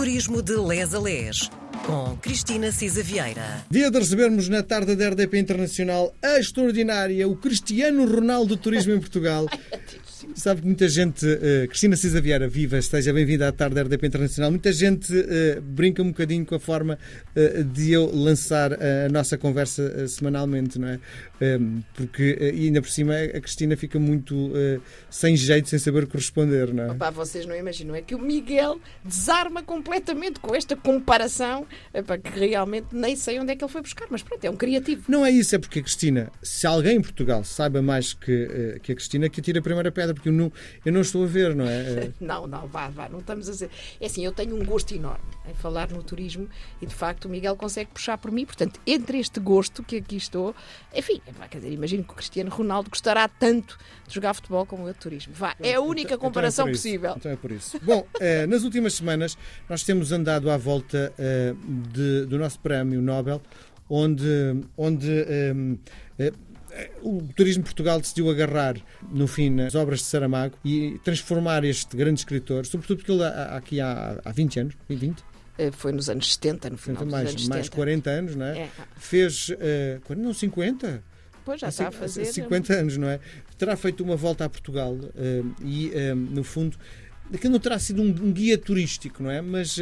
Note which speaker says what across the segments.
Speaker 1: Turismo de Les a Les, com Cristina Cisa Vieira.
Speaker 2: Dia de recebermos na tarde da RDP Internacional a extraordinária, o Cristiano Ronaldo do Turismo em Portugal. Sabe que muita gente, uh, Cristina Cisa Vieira, viva, esteja bem-vinda à tarde da RDP Internacional. Muita gente uh, brinca um bocadinho com a forma uh, de eu lançar a nossa conversa semanalmente, não é? Um, porque, e ainda por cima, a Cristina fica muito sem jeito, sem saber corresponder, não é?
Speaker 3: Opa, vocês não imaginam, é que o Miguel desarma completamente com esta comparação, epá, que realmente nem sei onde é que ele foi buscar, mas pronto, é um criativo.
Speaker 2: Não é isso, é porque a Cristina, se alguém em Portugal saiba mais que, que a Cristina, que atira a primeira pedra porque eu não, eu não estou a ver, não é?
Speaker 3: não, não, vá, vá, não estamos a dizer. É assim, eu tenho um gosto enorme em falar no turismo e de facto o Miguel consegue puxar por mim. Portanto, entre este gosto que aqui estou, enfim, quer dizer, imagino que o Cristiano Ronaldo gostará tanto de jogar futebol como eu de turismo. Vá, é a então, única comparação
Speaker 2: então
Speaker 3: é possível.
Speaker 2: Então é por isso. Bom, eh, nas últimas semanas nós temos andado à volta eh, de, do nosso prémio Nobel, onde, onde eh, o Turismo Portugal decidiu agarrar, no fim, nas obras de Saramago e transformar este grande escritor, sobretudo porque ele aqui há, há 20 anos, 20?
Speaker 3: Eh, foi nos anos 70, no final
Speaker 2: mais,
Speaker 3: dos anos
Speaker 2: mais 40 anos, não é? é. Fez, uh, não, 50?
Speaker 3: Pois já está a fazer.
Speaker 2: 50 anos, não é? Terá feito uma volta a Portugal uh, e, uh, no fundo, aquilo não terá sido um, um guia turístico, não é? Mas,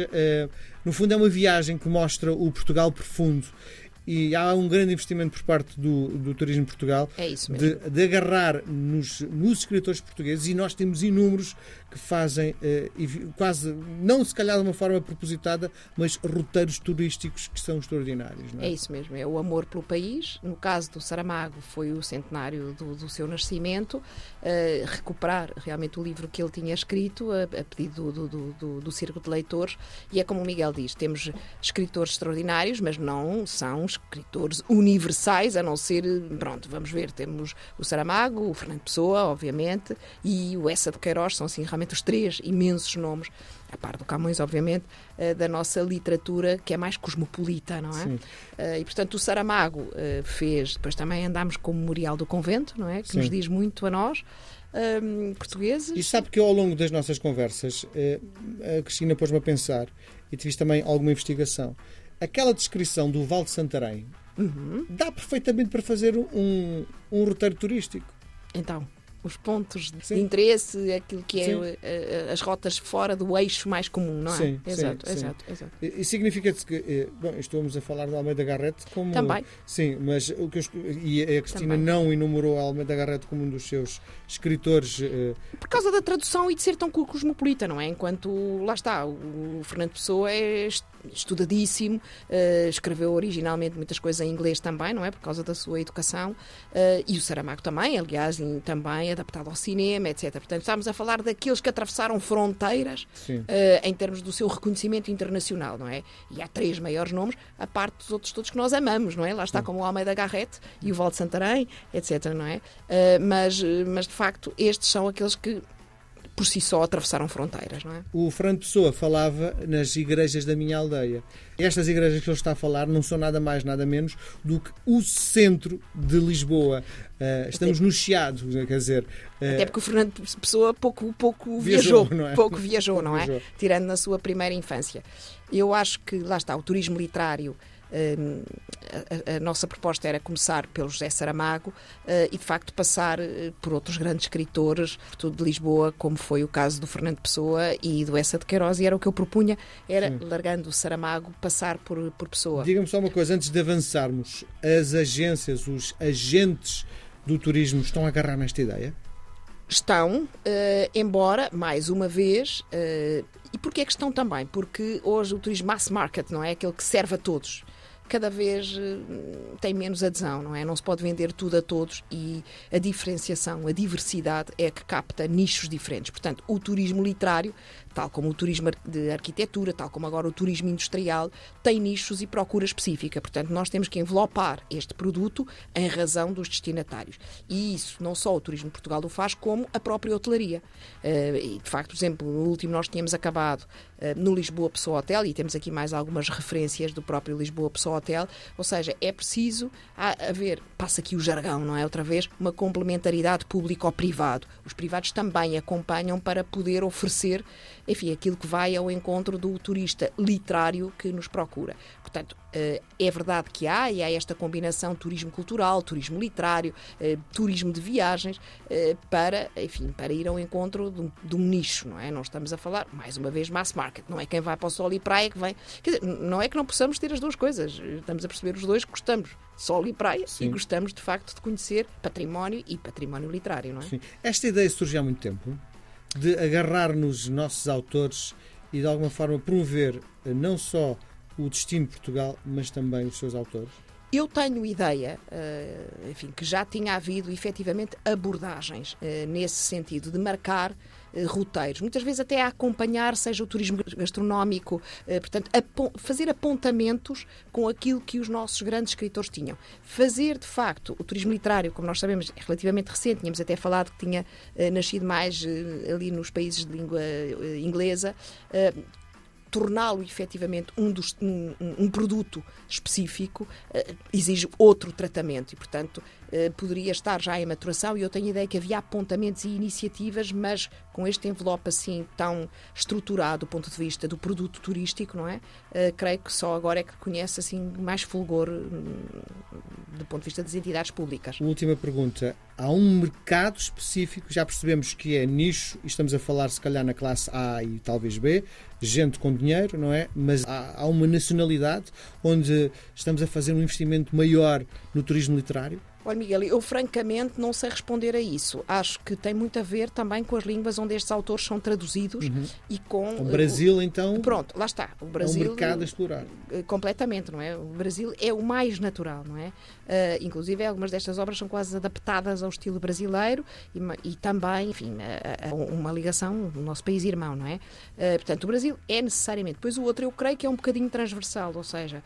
Speaker 2: no fundo, é uma viagem que mostra o Portugal profundo e há um grande investimento por parte do, do Turismo Portugal
Speaker 3: é
Speaker 2: de, de, agarrar nos, nos escritores portugueses e nós temos inúmeros que fazem eh, quase, não se calhar de uma forma propositada, mas roteiros turísticos que são extraordinários. É?
Speaker 3: é? isso mesmo, é o amor pelo país. No caso do Saramago, foi o centenário do, do seu nascimento. Uh, recuperar realmente o livro que ele tinha escrito, a, a pedido do, do, do, do Círculo de Leitores. E é como o Miguel diz: temos escritores extraordinários, mas não são escritores universais, a não ser, pronto, vamos ver, temos o Saramago, o Fernando Pessoa, obviamente, e o Essa de Queiroz, são assim realmente os três imensos nomes, a par do Camões, obviamente, eh, da nossa literatura que é mais cosmopolita, não é? Sim. Eh, e portanto o Saramago eh, fez, depois também andámos com o Memorial do Convento, não é? Que Sim. nos diz muito a nós. Um, portugueses.
Speaker 2: E sabe que ao longo das nossas conversas a Cristina pôs-me a pensar e fiz também alguma investigação. Aquela descrição do Val de Santarém uhum. dá perfeitamente para fazer um, um roteiro turístico.
Speaker 3: Então, os pontos Sim. de interesse, aquilo que é eh, eh, as rotas fora do eixo mais comum, não é?
Speaker 2: Sim,
Speaker 3: exato,
Speaker 2: sim,
Speaker 3: exato, sim. exato.
Speaker 2: E, significa que, eh, bom, estamos a falar de Almeida Garrett como...
Speaker 3: Também.
Speaker 2: Sim, mas o que eu, e a Cristina Também. não enumerou Almeida Garrett como um dos seus escritores...
Speaker 3: Por causa da tradução e de ser tão cosmopolita, não é? Enquanto, lá está, o Fernando Pessoa é estudadíssimo, uh, escreveu originalmente muitas coisas em inglês também, não é? Por causa da sua educação. Uh, e o Saramago também, aliás, também adaptado ao cinema, etc. Portanto, estamos a falar daqueles que atravessaram fronteiras uh, em termos do seu reconhecimento internacional, não é? E há três maiores nomes, a parte dos outros todos que nós amamos, não é? Lá está, Sim. como o Almeida Garrett e o Val de Santarém, etc., não é? mas, mas, de facto, estes são aqueles que por si só atravessaram fronteiras, não é?
Speaker 2: O Fernando Pessoa falava nas igrejas da minha aldeia. Estas igrejas que ele está a falar não são nada mais, nada menos do que o centro de Lisboa. Uh, estamos Até... no Chiado, quer dizer...
Speaker 3: Uh... Até porque o Fernando Pessoa pouco, pouco viajou, viajou não é? pouco viajou, não é? Viajou. Tirando na sua primeira infância. Eu acho que, lá está, o turismo literário a, a, nossa proposta era começar pelo José Saramago uh, e, de facto, passar uh, por outros grandes escritores, tudo de Lisboa, como foi o caso do Fernando Pessoa e do Essa de Queiroz, e era o que eu propunha, era, Sim. largando o Saramago, passar por, por Pessoa.
Speaker 2: Diga-me só uma coisa, antes de avançarmos, as agências, os agentes do turismo estão a agarrar nesta ideia?
Speaker 3: Estão, uh, embora, mais uma vez, e porquê é que estão também? Porque hoje o turismo mass market, não é? Aquele que serve a todos cada vez eh, tem menos adesão, não é? Não se pode vender tudo a todos e a diferenciação, a diversidade é que capta nichos diferentes. Portanto, o turismo literário tal como o turismo de arquitetura, tal como agora o turismo industrial, tem nichos e procura específica. Portanto, nós temos que envelopar este produto em razão dos destinatários. E isso não só o Turismo Portugal o faz, como a própria hotelaria. Uh, e, de facto, por exemplo, no último nós tínhamos acabado uh, no Lisboa Pessoa Hotel, e temos aqui mais algumas referências do próprio Lisboa Pessoa Hotel, ou seja, é preciso haver, passa aqui o jargão, não é? Outra vez, uma complementaridade público-privado. Os privados também acompanham para poder oferecer enfim, aquilo que vai ao encontro do turista literário que nos procura. Portanto, é verdade que há, e há esta combinação turismo cultural, turismo literário, turismo de viagens, para, enfim, para ir ao encontro de um, de um nicho, não é? Não estamos a falar, mais uma vez, mass market, não é quem vai para o sol e praia que vem. Quer dizer, não é que não possamos ter as duas coisas, estamos a perceber os dois que gostamos, sol e praia, Sim. e gostamos de facto de conhecer património e património literário, não é? Sim.
Speaker 2: Esta ideia surgiu há muito tempo, de agarrar nos nossos autores e de alguma forma promover eh, não só o destino de Portugal, mas também os seus autores?
Speaker 3: Eu tenho ideia, uh, enfim, que já tinha havido efetivamente abordagens uh, nesse sentido, de marcar roteiros, muitas vezes até a acompanhar, seja o turismo gastronómico, portanto, fazer apontamentos com aquilo que os nossos grandes escritores tinham. Fazer, de facto, o turismo literário, como nós sabemos, é relativamente recente, tínhamos até falado que tinha nascido mais ali nos países de língua inglesa, torná-lo efetivamente um, dos, um, um, produto específico uh, exige outro tratamento e, portanto, uh, poderia estar já em maturação e eu tenho a ideia que havia apontamentos e iniciativas, mas com este envelope assim tão estruturado do ponto de vista do produto turístico, não é? Uh, creio que só agora é que conhece assim mais fulgor do ponto de vista das entidades públicas.
Speaker 2: Última pergunta. Há um mercado específico, já percebemos que é nicho, e estamos a falar se calhar na classe A e talvez B, gente com dinheiro, não é? Mas há, há uma nacionalidade onde estamos a fazer um investimento maior no turismo literário?
Speaker 3: Olha, Miguel, eu francamente não sei responder a isso. Acho que tem muito a ver também com as línguas onde estes autores são traduzidos uhum. e com.
Speaker 2: O Brasil, então.
Speaker 3: Pronto, lá está. O Brasil.
Speaker 2: É um mercado a explorar.
Speaker 3: Eh, completamente, não é? O Brasil é o mais natural, não é? Uh, inclusive, algumas destas obras são quase adaptadas ao estilo brasileiro e, e também, enfim, a, a uma ligação no nosso país irmão, não é? Uh, portanto, o Brasil é necessariamente. Depois o outro eu creio que é um bocadinho transversal, ou seja,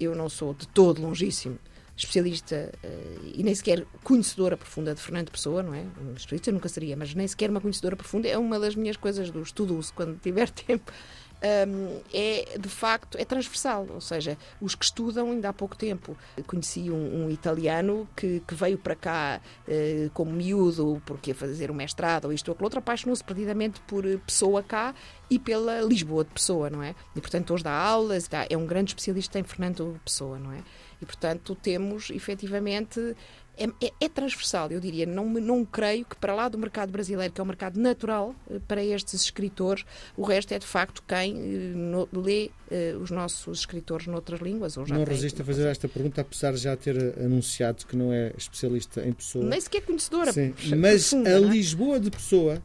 Speaker 3: eu não sou de todo longíssimo especialista uh, e nem sequer conhecedora profunda de Fernando Pessoa, não é? especialista nunca seria, mas nem sequer uma conhecedora profunda. É uma das minhas coisas do estudo, quando tiver tempo. Um, é de facto é transversal, ou seja, os que estudam ainda há pouco tempo conheci um, um italiano que, que, veio para cá uh, como miúdo porque ia fazer um mestrado ou isto ou aquilo outro, apaixonou-se perdidamente por Pessoa cá e pela Lisboa de Pessoa, não é? E portanto hoje dá aulas, é um grande especialista em Fernando Pessoa, não é? E, portanto, temos efetivamente. É, é, é, transversal, eu diria. Não, não creio que, para lá do mercado brasileiro, que é um mercado natural eh, para estes escritores, o resto é de facto quem eh, no, lê uh, os nossos escritores noutras línguas. Ou já
Speaker 2: não resisto a fazer esta pergunta, apesar de já ter anunciado que não é especialista em pessoa.
Speaker 3: Nem sequer conhecedora.
Speaker 2: Sim, mas profunda, a é? Lisboa de pessoa,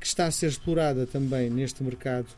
Speaker 2: que está a ser explorada também neste mercado,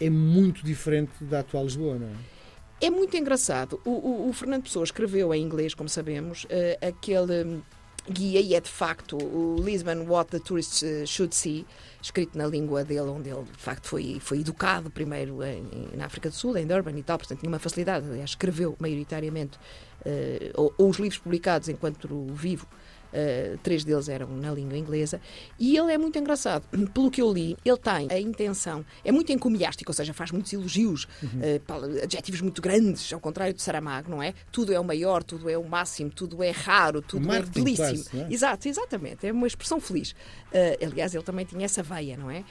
Speaker 2: é muito diferente da atual Lisboa, não é?
Speaker 3: É muito engraçado. O, o, o Fernando Pessoa escreveu em inglês, como sabemos, uh, aquele hum, guia, e é de facto o Lisbon What the Tourists eh, Should See, escrito na língua dele, onde ele de facto foi, foi educado primeiro em, na África do Sul, em Durban e tal, portanto tinha uma facilidade, aliás, escreveu maioritariamente, uh, ou, ou, os livros publicados enquanto vivo Uh, três deles eram na língua inglesa, e ele é muito engraçado. Pelo que eu li, ele tem a intenção, é muito encomiástico, ou seja, faz muitos elogios, uhum. uh, adjetivos muito grandes, ao contrário de Saramago, não é? Tudo é o maior, tudo é o máximo, tudo é raro, tudo é belíssimo. Quase, é? Exato, exatamente, é uma expressão feliz. Uh, aliás, ele também tinha essa veia, não é?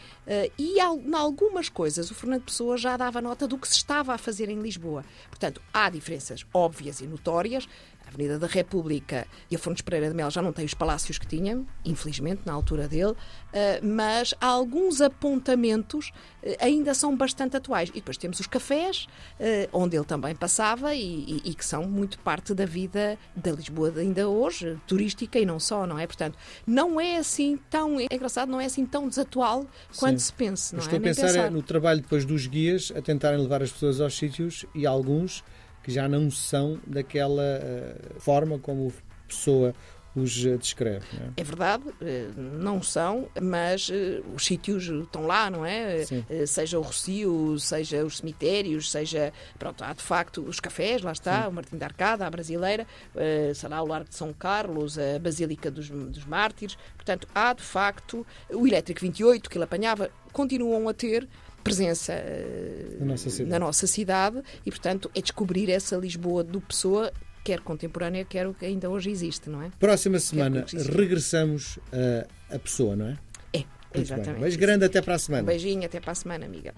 Speaker 3: e em algumas coisas, o Fernando Pessoa já dava nota do que se estava a fazer em Lisboa. Portanto, há diferenças óbvias e notórias, a Avenida da República e a Fontes Pereira de Mel já não tem os palácios que tinham, infelizmente, na altura dele, eh, mas alguns apontamentos eh, ainda são bastante atuais. E depois temos os cafés, eh, onde ele também passava e, e, que são muito parte da vida da Lisboa ainda hoje, turística e não só, não é? Portanto, não é assim tão, é engraçado, não é assim tão desatual quanto Sim. se pensa. Não
Speaker 2: Estou
Speaker 3: é?
Speaker 2: a pensar, pensar no trabalho depois dos guias a tentarem levar as pessoas aos sítios e alguns que já não são daquela uh, forma como pessoa os eh, descreve. É?
Speaker 3: é? verdade, eh, não são, mas os sítios estão lá, não é? Sim. Seja o Rocio, seja os cemitérios, seja, pronto, há de facto os cafés, lá está, Sim. o Martim da Arcada, a Brasileira, sei lá, o Largo de São Carlos, a Basílica dos, dos Mártires, portanto, há de facto o Elétrico 28 que ele apanhava, continuam a ter presença na nossa, na nossa cidade e, portanto, é descobrir essa Lisboa do Pessoa quer contemporânea, quer o que ainda hoje existe, não é?
Speaker 2: Próxima semana regressamos a, a Pessoa, não é?
Speaker 3: É,
Speaker 2: Muito bem.
Speaker 3: Exatamente.
Speaker 2: Mas grande até para a semana.
Speaker 3: Um beijinho, até para a semana, amiga.